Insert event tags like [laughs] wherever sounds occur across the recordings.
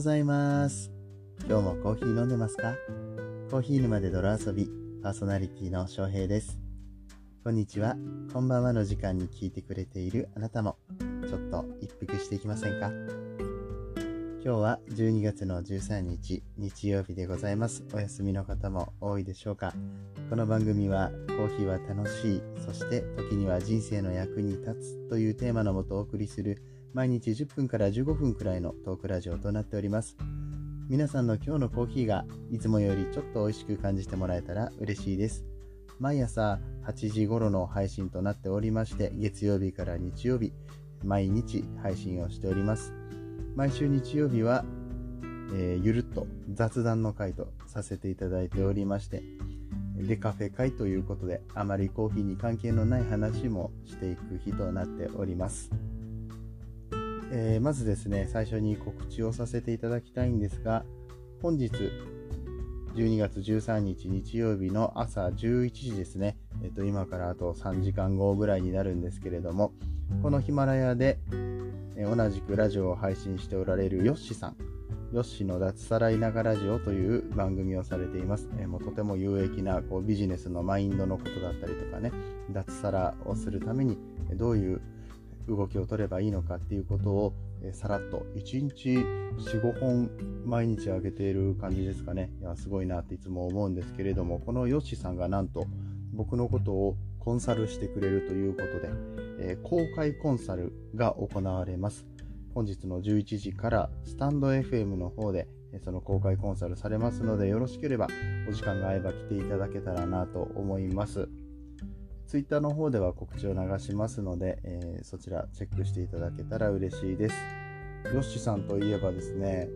ございます。今日もコーヒー飲んでますか？コーヒー沼で泥遊び、パーソナリティの翔平です。こんにちは、こんばんはの時間に聞いてくれているあなたも、ちょっと一服していきませんか？今日は12月の13日、日曜日でございます。お休みの方も多いでしょうか？この番組は、コーヒーは楽しい、そして時には人生の役に立つというテーマのもとお送りする毎日10分から15分くらいのトークラジオとなっております。皆さんの今日のコーヒーがいつもよりちょっと美味しく感じてもらえたら嬉しいです。毎朝8時頃の配信となっておりまして、月曜日から日曜日、毎日配信をしております。毎週日曜日は、えーゆるっと雑談の回とさせていただいておりまして、デカフェ会ということで、あまりコーヒーに関係のない話もしていく日となっております。えーまずですね、最初に告知をさせていただきたいんですが、本日、12月13日日曜日の朝11時ですね、えっと、今からあと3時間後ぐらいになるんですけれども、このヒマラヤで、えー同じくラジオを配信しておられるヨッシさん、ヨッシーの脱サラ田舎ラジオという番組をされています。えーもうとても有益なこうビジネスのマインドのことだったりとかね、脱サラをするためにどういう動きを取ればいいのかっていうことを、えさらっと1日4、5本毎日上げている感じですかね。いや、すごいなっていつも思うんですけれども、このヨッシーさんがなんと僕のことをコンサルしてくれるということで、えー公開コンサルが行われます。本日の11時からスタンド FM の方でその公開コンサルされますのでよろしければお時間が合えば来ていただけたらなと思います。ツイッターの方では告知を流しますので、えーそちらチェックしていただけたら嬉しいです。ヨッシさんといえばですね、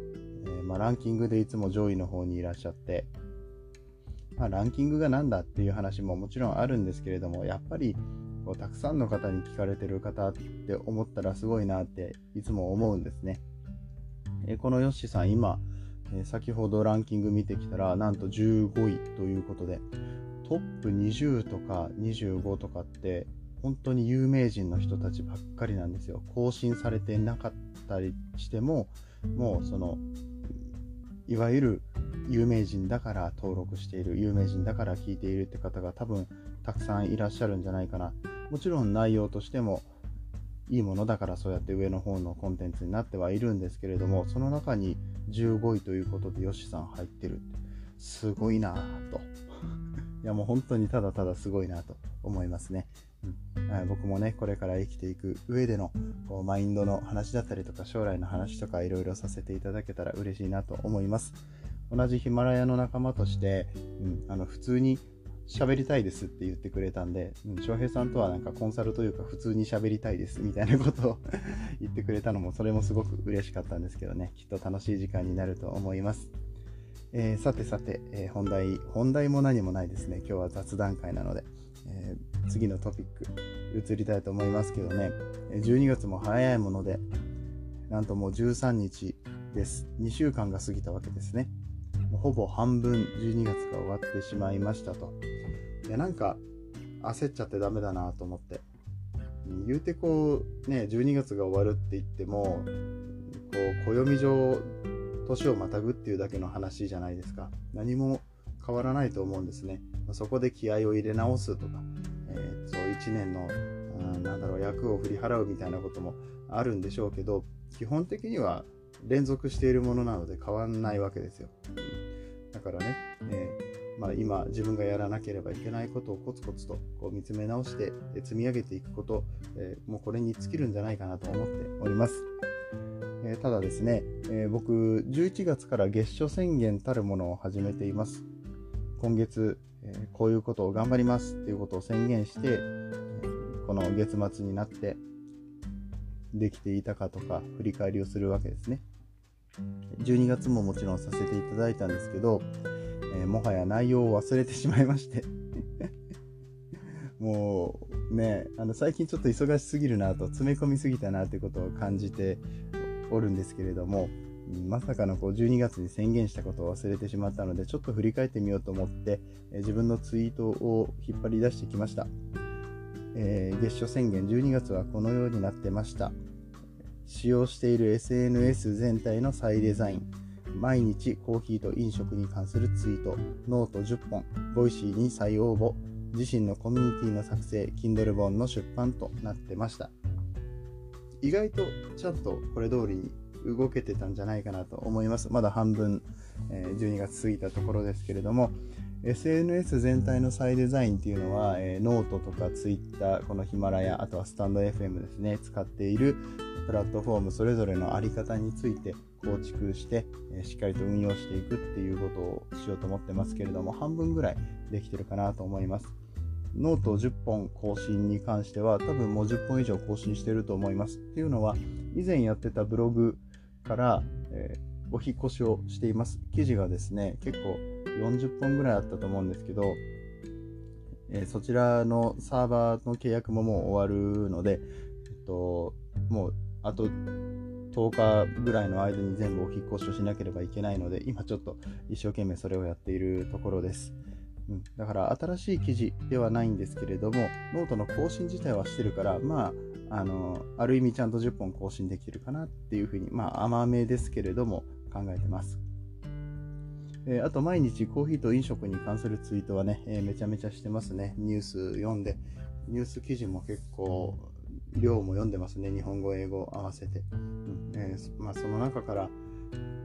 えーまあ、ランキングでいつも上位の方にいらっしゃって、まあ、ランキングがなんだっていう話ももちろんあるんですけれども、やっぱりこうたくさんの方に聞かれてる方って思ったらすごいなっていつも思うんですね。えこのヨッシさん今、え先ほどランキング見てきたらなんと15位ということでトップ20とか25とかって本当に有名人の人たちばっかりなんですよ。更新されてなかったりしてももうそのいわゆる有名人だから登録している有名人だから聞いているって方が多分たくさんいらっしゃるんじゃないかな。もちろん内容としてもいいものだからそうやって上の方のコンテンツになってはいるんですけれどもその中に15位ということでヨシさん入ってるすごいなぁと。いやもう本当にただただすごいなと思いますね、うん。僕もねこれから生きていく上でのこうマインドの話だったりとか将来の話とかいろいろさせていただけたら嬉しいなと思います。同じヒマラヤの仲間として、うん、あの普通に喋りたいですって言ってくれたんで、うん翔平さんとはなんかコンサルというか普通に喋りたいですみたいなことを [laughs] 言ってくれたのもそれもすごく嬉しかったんですけどねきっと楽しい時間になると思います、えーさてさて、えー本題本題も何もないですね。今日は雑談会なので、えー次のトピック移りたいと思いますけどね。12月も早いものでなんともう13日です。2週間が過ぎたわけですね。ほぼ半分12月が終わってしまいましたと。いやなんか焦っちゃってダメだなと思って。言うてこうね12月が終わるって言ってもこう暦上年をまたぐっていうだけの話じゃないですか。何も変わらないと思うんですね。そこで気合を入れ直すとか、えーそう1年のうんなんだろう役を振り払うみたいなこともあるんでしょうけど基本的には連続しているものなので変わんないわけですよ、だからね、えーまあ、今自分がやらなければいけないことをコツコツとこう見つめ直して積み上げていくこと、えーもうこれに尽きるんじゃないかなと思っております、えーただですね、えー僕11月から月初宣言たるものを始めています。今月、えこういうことを頑張りますっていうことを宣言して、えこの月末になってできていたかとか振り返りをするわけですね。12月ももちろんさせていただいたんですけど、えもはや内容を忘れてしまいまして。[laughs] もうねあの最近ちょっと忙しすぎるなと詰め込みすぎたなということを感じておるんですけれどもまさかのこう12月に宣言したことを忘れてしまったのでちょっと振り返ってみようと思って、え自分のツイートを引っ張り出してきました、えー月初宣言12月はこのようになってました。使用している SNS 全体の再デザイン毎日コーヒーと飲食に関するツイートノート10本 Voicy に再応募自身のコミュニティの作成 Kindle 本の出版となってました。意外とちゃんとこれ通りに動けてたんじゃないかなと思いますまだ半分、え12月過ぎたところですけれども SNS 全体の再デザインっていうのは、え、ノートとか Twitter、この Himalaya、あとは stand.fm ですね、使っているプラットフォームそれぞれのあり方について構築して、え、しっかりと運用していくっていうことをしようと思ってますけれども、半分ぐらいできてるかなと思います。ノート10本更新に関しては多分もう10本以上更新してると思います。っていうのは以前やってたブログから、えー、お引越しをしています。記事がですね、結構40本ぐらいあったと思うんですけど、えー、そちらのサーバーの契約ももう終わるので、えっと、もうあと10日ぐらいの間に全部お引越しをしなければいけないので、今ちょっと一生懸命それをやっているところです。うん、だから新しい記事ではないんですけれども、ノートの更新自体はしてるから、まあ、あの、ある意味ちゃんと10本更新できるかなっていうふうに、まあ甘めですけれども考えてます。えー、あと毎日コーヒーと飲食に関するツイートはね、えー、めちゃめちゃしてますね。ニュース読んで、ニュース記事も結構量も読んでますね。日本語、英語合わせて。うんえー、まあ、その中から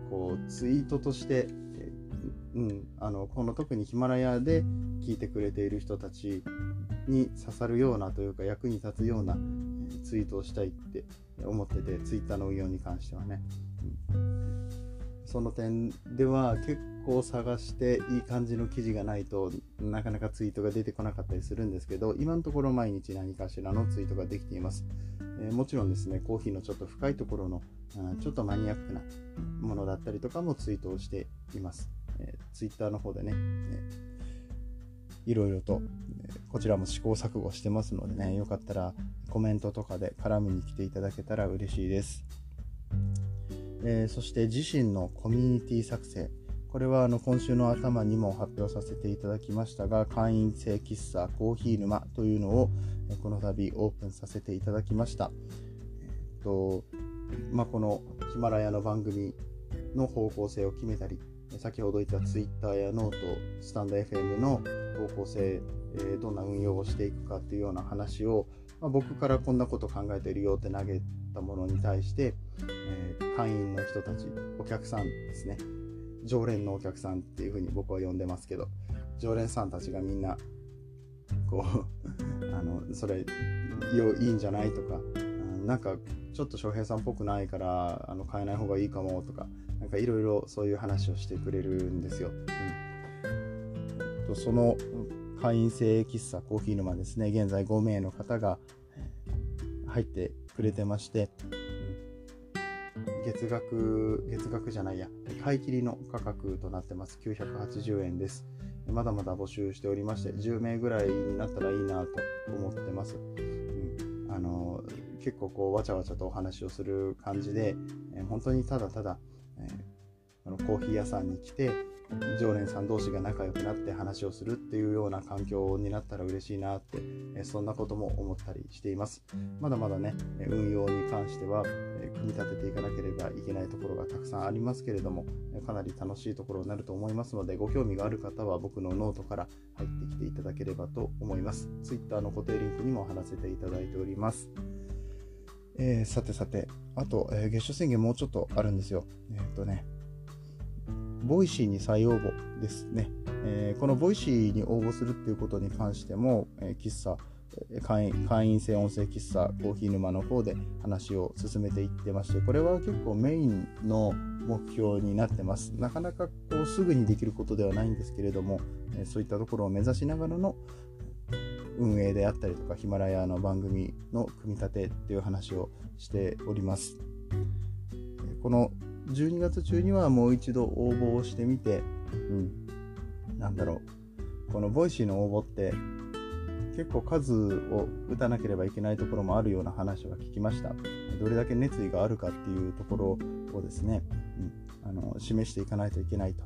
こうツイートとして、うん、あのこの特にヒマラヤで聞いてくれている人たちに刺さるようなというか役に立つような、ツイートをしたいって思ってて、ツイッターの運用に関してはね。うん。その点では結構探していい感じの記事がないとなかなかツイートが出てこなかったりするんですけど今のところ毎日何かしらのツイートができています、えー、もちろんですねコーヒーのちょっと深いところのちょっとマニアックなものだったりとかもツイートをしています、えー、ツイッターの方でね、いろいろと、こちらも試行錯誤してますのでねよかったらコメントとかで絡みに来ていただけたら嬉しいです。えー、そして自身のコミュニティ作成。これはあの今週の頭にも発表させていただきましたが会員制喫茶コーヒー沼というのをこの度オープンさせていただきました、えーとまあ、このヒマラヤの番組の方向性を決めたり先ほど言った Twitter やノートスタンド FM の方向性、えー、どんな運用をしていくかっていうような話を、まあ、僕からこんなこと考えてるよって投げたものに対して、えー、会員の人たち、お客さんですね。常連のお客さんっていうふうに僕は呼んでますけど、常連さんたちがみんな、こう [laughs] あの、それ、よいいんじゃないとか、なんかちょっと翔平さんっぽくないからあの変えない方がいいかもとかなんかいろいろそういう話をしてくれるんですよ。うん、とその会員制喫茶コーヒー沼ですね現在5名の方が入ってくれてまして、うん、月額、月額じゃないや、買い切りの価格となってます。980円です。まだまだ募集しておりまして、10名ぐらいになったらいいなと思ってます。うん、あの結構こうわちゃわちゃとお話をする感じで、え本当にただただ、コーヒー屋さんに来て常連さん同士が仲良くなって話をするっていうような環境になったら嬉しいなって、そんなことも思ったりしています。まだまだね運用に関しては、組み立てていかなければいけないところがたくさんありますけれどもかなり楽しいところになると思いますのでご興味がある方は僕のノートから入ってきていただければと思います。Twitter の固定リンクにも貼らせていただいております。えー、さてさて、あと、えー、月初宣言もうちょっとあるんですよ。えー、っとね、 Voicy に再応募ですね。えー、この Voicy に応募するっていうことに関しても、えー、喫茶会員、会員制音声喫茶コーヒー沼の方で話を進めていってまして、これは結構メインの目標になってます。なかなかこうすぐにできることではないんですけれども、そういったところを目指しながらの運営であったりとか、ヒマラヤの番組の組み立てっていう話をしております。この12月中にはもう一度応募をしてみて、うん、なんだろう、この Voicy の応募って結構数を打たなければいけないところもあるような話は聞きました。どれだけ熱意があるかっていうところをですね、うん、あの示していかないといけないと。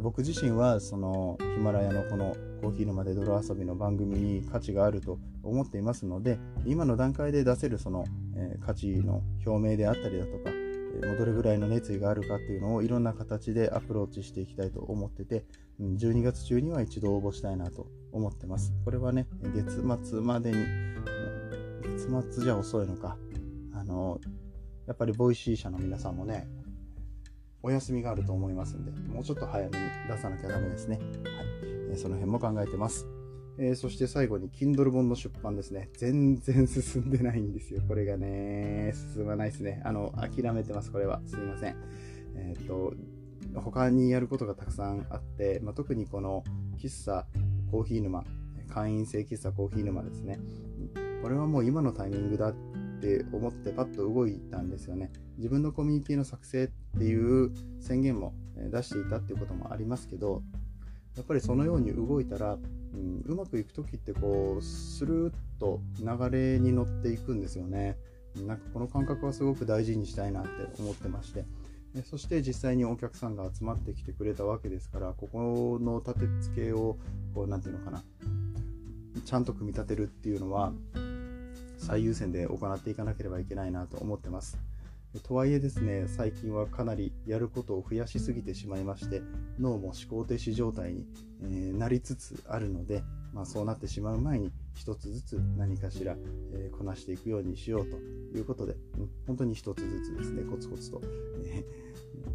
僕自身はそのヒマラヤのこのコーヒー沼で泥遊びの番組に価値があると思っていますので今の段階で出せるその、えー、価値の表明であったりだとか、えー、どれぐらいの熱意があるかっていうのをいろんな形でアプローチしていきたいと思ってて12月中には一度応募したいなと思ってますこれはね月末までに月末じゃ遅いのかあのやっぱり Voicy 社の皆さんもねお休みがあると思いますんで、もうちょっと早めに出さなきゃダメですね。はい。その辺も考えてます。えー、そして最後に Kindle 本の出版ですね。全然進んでないんですよ。これがね、進まないですね。あの、諦めてます、これは。すいません。えっ、と、他にやることがたくさんあって、まあ、特にこの喫茶コーヒー沼、会員制喫茶コーヒー沼ですね。これはもう今のタイミングだって思ってパッと動いたんですよね。自分のコミュニティの作成っていう宣言も出していたっていうこともありますけど、やっぱりそのように動いたら、うん、うまくいく時ってこう、スルーッと流れに乗っていくんですよね。なんかこの感覚はすごく大事にしたいなって思ってまして。そして実際にお客さんが集まってきてくれたわけですから、ここの立て付けを、こう、なんていうのかな、ちゃんと組み立てるっていうのは、最優先で行っていかなければいけないなと思ってます。とはいえですね、最近はかなりやることを増やしすぎてしまいまして、脳も思考停止状態に、えー、なりつつあるので、まあ、そうなってしまう前に一つずつ何かしら、えー、こなしていくようにしようということで、うん、本当に一つずつですね、コツコツと、え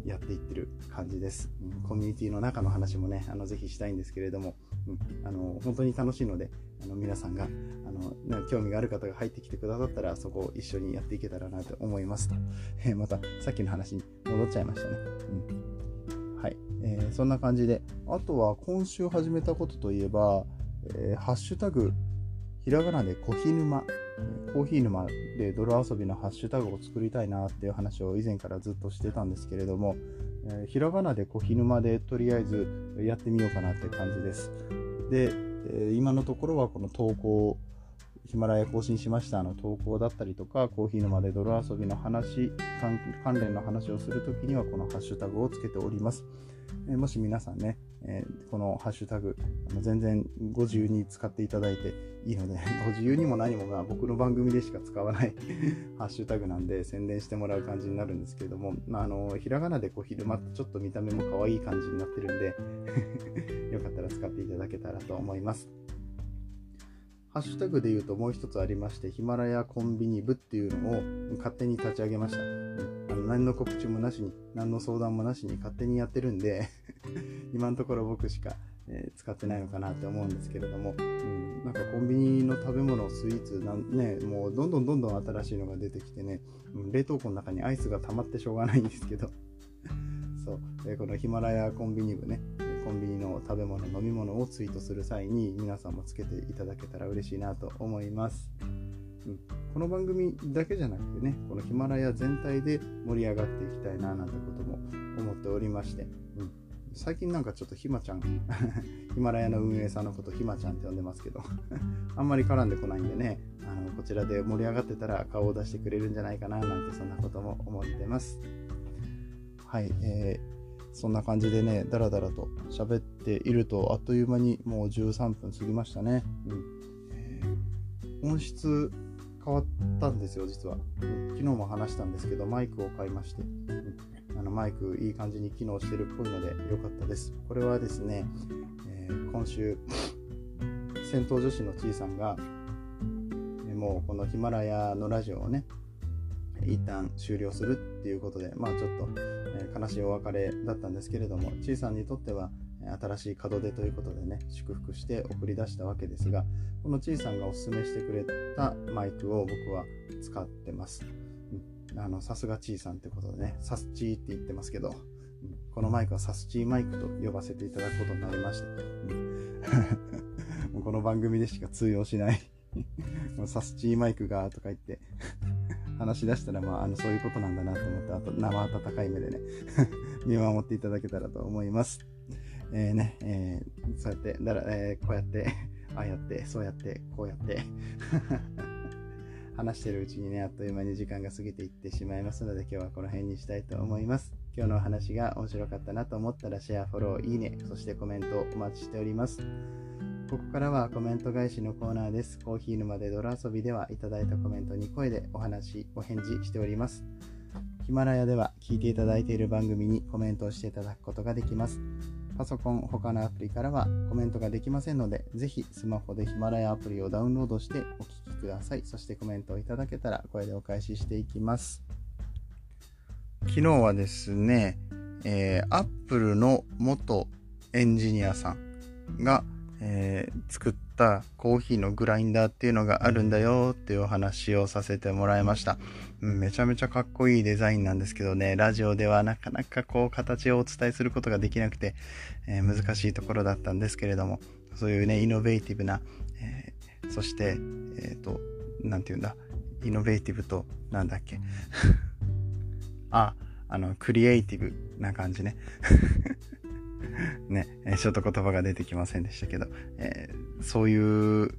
ー、やっていってる感じです、うん。コミュニティの中の話もね、あのぜひしたいんですけれども、うん、あの本当に楽しいので、あの皆さんがあのね興味がある方が入ってきてくださったらそこを一緒にやっていけたらなと思いますと、えー、またさっきの話に戻っちゃいましたね、うん、はい、えー、そんな感じであとは今週始めたことといえば、えー、ハッシュタグひらがなでコヒヌマコーヒー沼で泥遊びのハッシュタグを作りたいなっていう話を以前からずっとしてたんですけれども、えー、ひらがなでコヒヌマでとりあえずやってみようかなって感じです。で、え今のところはこの投稿、ヒマラヤ更新しましたの投稿だったりとか、コーヒー沼で泥遊びの話、関連の話をするときにはこのハッシュタグをつけております。えもし皆さんね、えこのハッシュタグ、あの全然ご自由に使っていただいていいので、[laughs] ご自由にも何もまあ僕の番組でしか使わない [laughs] ハッシュタグなんで宣伝してもらう感じになるんですけれども、まあ、あのひらがなでこう昼間ちょっと見た目も可愛い感じになってるんで [laughs] よかったら使っていただけたらと思います。ハッシュタグで言うともう一つありまして、ヒマラヤコンビニ部っていうのを勝手に立ち上げました。何の告知もなしに、何の相談もなしに勝手にやってるんで [laughs] 今のところ僕しか、えー、使ってないのかなって思うんですけれども、うん、なんかコンビニの食べ物、スイーツなんね、もうどんどんどんどん新しいのが出てきてね、うん、冷凍庫の中にアイスが溜まってしょうがないんですけど。[laughs] そう、えー、このヒマラヤコンビニ部ね、コンビニの食べ物、飲み物をツイートする際に皆さんもつけていただけたら嬉しいなと思います。うん、この番組だけじゃなくてね、このヒマラヤ全体で盛り上がっていきたいななんてことも思っておりまして、うん、最近なんかちょっとひまちゃん、[laughs] ヒマラヤの運営さんのことひまちゃんって呼んでますけど [laughs] あんまり絡んでこないんでね、あのこちらで盛り上がってたら顔を出してくれるんじゃないかななんてそんなことも思ってます。はい、えーそんな感じでね、だらだらと喋っていると、あっという間にもう13分過ぎましたね。うんえー、音質変わったんですよ、実は、昨日も話したんですけど、マイクを買いまして、あのマイクいい感じに機能してるっぽいので良かったです。これはですね、えー、今週、戦闘女子のちいさんが、もうこのヒマラヤのラジオをね、一旦終了するっていうことで、まあちょっと、えー、悲しいお別れだったんですけれども、ちいさんにとっては新しい門出ということでね、祝福して送り出したわけですが、このちいさんがおすすめしてくれたマイクを僕は使ってます。うん、あの、さすがちいさんってことでね、サスチーって言ってますけど、うん、このマイクはサスチーマイクと呼ばせていただくことになりまして、うん、[laughs] この番組でしか通用しないサスチーマイクがとか言って話し出したら、まあ、あの、そういうことなんだなと思って、あと、生温かい目でね [laughs] 見守っていただけたらと思います。えー、ね、えー、そうやって、だら、えー、こうやって、[laughs] ああやって、そうやって、こうやって [laughs] 話してるうちにね、あっという間に時間が過ぎていってしまいますので、今日はこの辺にしたいと思います。今日のお話が面白かったなと思ったらシェア、フォロー、いいね、そしてコメントをお待ちしております。ここからはコメント返しのコーナーです。コーヒー沼で泥遊びではいただいたコメントに声でお話、お返事しております。ヒマラヤでは聞いていただいている番組にコメントをしていただくことができます。パソコン、他のアプリからはコメントができませんので、ぜひスマホでヒマラヤアプリをダウンロードしてお聞きください。そしてコメントをいただけたら声でお返ししていきます。昨日はですね、えー、Apple の元エンジニアさんが、えー、作ったコーヒーのグラインダーっていうのがあるんだよっていうお話をさせてもらいました。めちゃめちゃかっこいいデザインなんですけどね、ラジオではなかなかこう形をお伝えすることができなくて、えー、難しいところだったんですけれども、そういうね、イノベーティブな、えー、そして、えっ、と、なんて言うんだ、イノベーティブと、なんだっけ。[laughs] あ、あの、クリエイティブな感じね。[laughs] ね、ちょっと言葉が出てきませんでしたけど、えー、そういう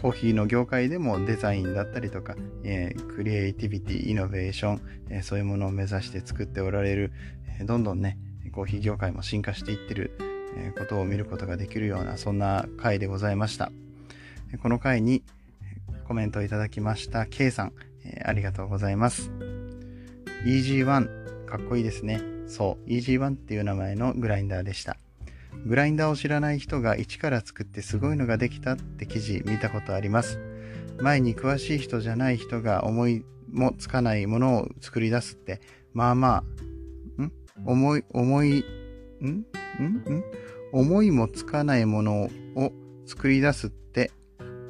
コーヒーの業界でもデザインだったりとか、えー、クリエイティビティ、イノベーション、えー、そういうものを目指して作っておられる、えー、どんどんね、コーヒー業界も進化していってる、えことを見ることができるような、そんな回でございました。この回にコメントをいただきました K さん、えありがとうございます。EG1、かっこいいですね。そう、EG1 っていう名前のグラインダーでした。グラインダーを知らない人が一から作ってすごいのができたって記事見たことあります。前に詳しい人じゃない人が思いもつかないものを作り出すって、まあまあ、ん？思い、思い、ん？ん？ん？思いもつかないものを作り出すって、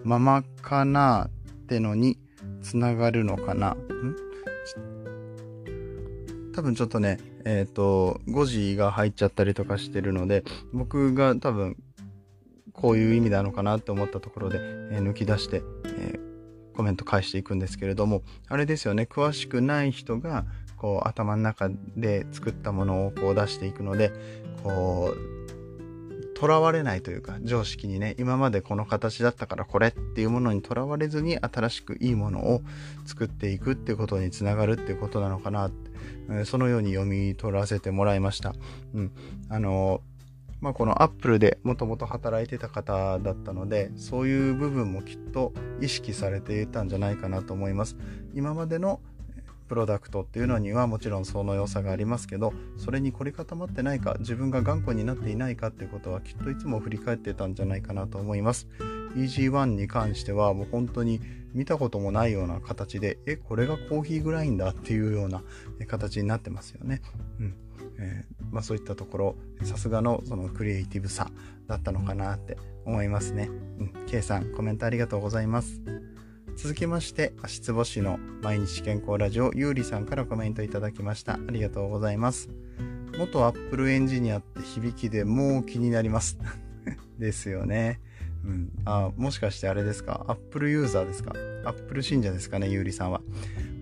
ままかなってのにつながるのかな？ん？多分ちょっとね、えっ、ー、と、5時が入っちゃったりとかしてるので、僕が多分、こういう意味なのかなって思ったところで、えー、抜き出して、えー、コメント返していくんですけれども、あれですよね、詳しくない人が、こう、頭の中で作ったものをこう出していくので、こう、とらわれないというか、常識にね、今までこの形だったからこれっていうものにとらわれずに新しくいいものを作っていくってことにつながるっていうことなのかなって、そのように読み取らせてもらいました。うん。あの、まあ、このアップルでもともと働いてた方だったので、そういう部分もきっと意識されていたんじゃないかなと思います。今までのプロダクトっていうのにはもちろんその良さがありますけどそれに凝り固まってないか自分が頑固になっていないかっていうことはきっといつも振り返ってたんじゃないかなと思います EG1 に関してはもう本当に見たこともないような形でえこれがコーヒーグラインダーっていうような形になってますよねうんえー、まあ、そういったところさすがのそのクリエイティブさだったのかなって思いますね。うん、K さんコメントありがとうございます。続きまして、足つぼ師の毎日健康ラジオ、ゆうりさんからコメントいただきました。ありがとうございます。元アップルエンジニアって響きでもう気になります。[laughs] ですよね。うん。あ、もしかしてあれですか？アップルユーザーですか？アップル信者ですかね、ゆうりさんは。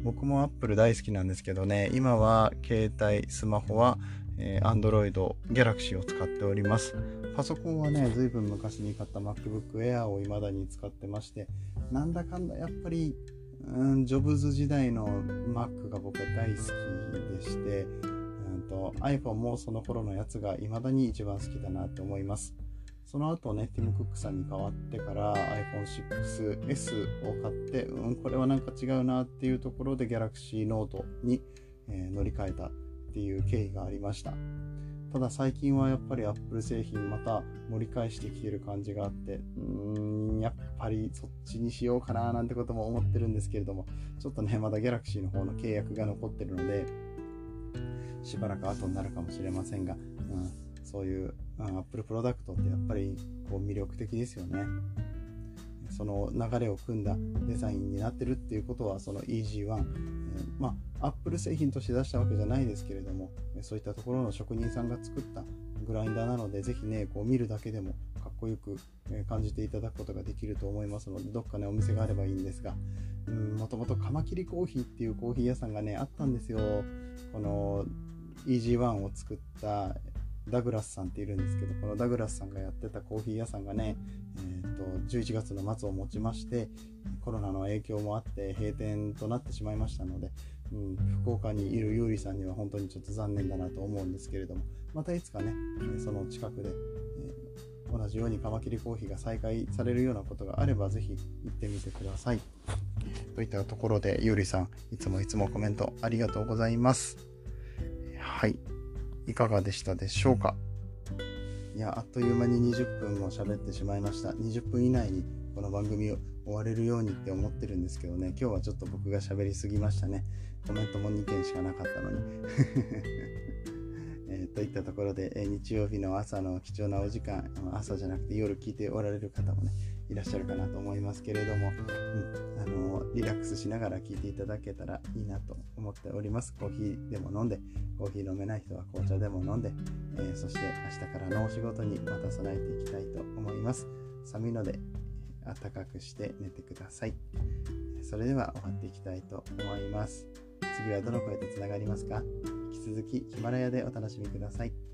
僕もアップル大好きなんですけどね、今は携帯、スマホは、えー、Android、Galaxy を使っております。パソコンはね、ずいぶん昔に買った MacBook Air を未だに使ってまして、なんだかんだやっぱり、うん、ジョブズ時代の Mac が僕は大好きでして、うんと iPhone もその頃のやつが未だに一番好きだなって思います。その後ね、ティム・クックさんに変わってから iPhone6S を買って、うん、これはなんか違うなっていうところで Galaxy Note に、えー、乗り換えたっていう経緯がありました。ただ最近はやっぱり Apple 製品また盛り返してきてる感じがあって、うーん、やっぱりそっちにしようかななんてことも思ってるんですけれども、ちょっとね、まだ Galaxy の方の契約が残ってるので、しばらく後になるかもしれませんが、うん、そういう、うん、Apple プロダクトってやっぱりこう魅力的ですよね。その流れを組んだデザインになってるっていうことはその EG1、えー、まあアップル製品として出したわけじゃないですけれどもそういったところの職人さんが作ったグラインダーなのでぜひねこう見るだけでもかっこよく感じていただくことができると思いますのでどっかねお店があればいいんですがもともとカマキリコーヒーっていうコーヒー屋さんがねあったんですよ。この EG1 を作ったダグラスさんっているんですけど、このダグラスさんがやってたコーヒー屋さんがね、えーと、11月の末をもちまして、コロナの影響もあって閉店となってしまいましたので、うん、福岡にいるゆうりさんには本当にちょっと残念だなと思うんですけれども、またいつかね、その近くで、えー、同じようにカマキリコーヒーが再開されるようなことがあれば、ぜひ行ってみてください。といったところで、ゆうりさん、いつもいつもコメントありがとうございます。はい。いかがでしたでしょうか？いや、あっという間に20分も喋ってしまいました。20分以内にこの番組を終われるようにって思ってるんですけどね、今日はちょっと僕が喋りすぎましたね。コメントも2件しかなかったのに。[laughs] えー、といったところで、えー、日曜日の朝の貴重なお時間、朝じゃなくて夜聞いておられる方もね、いらっしゃるかなと思いますけれども、うん、あのリラックスしながら聞いていただけたらいいなと思っております。コーヒーでも飲んで、コーヒー飲めない人は紅茶でも飲んで、えー、そして明日からのお仕事にまた備えていきたいと思います。寒いので暖かくして寝てください。それでは終わっていきたいと思います。次はどの声とつながりますか？引き続きヒマラヤでお楽しみください。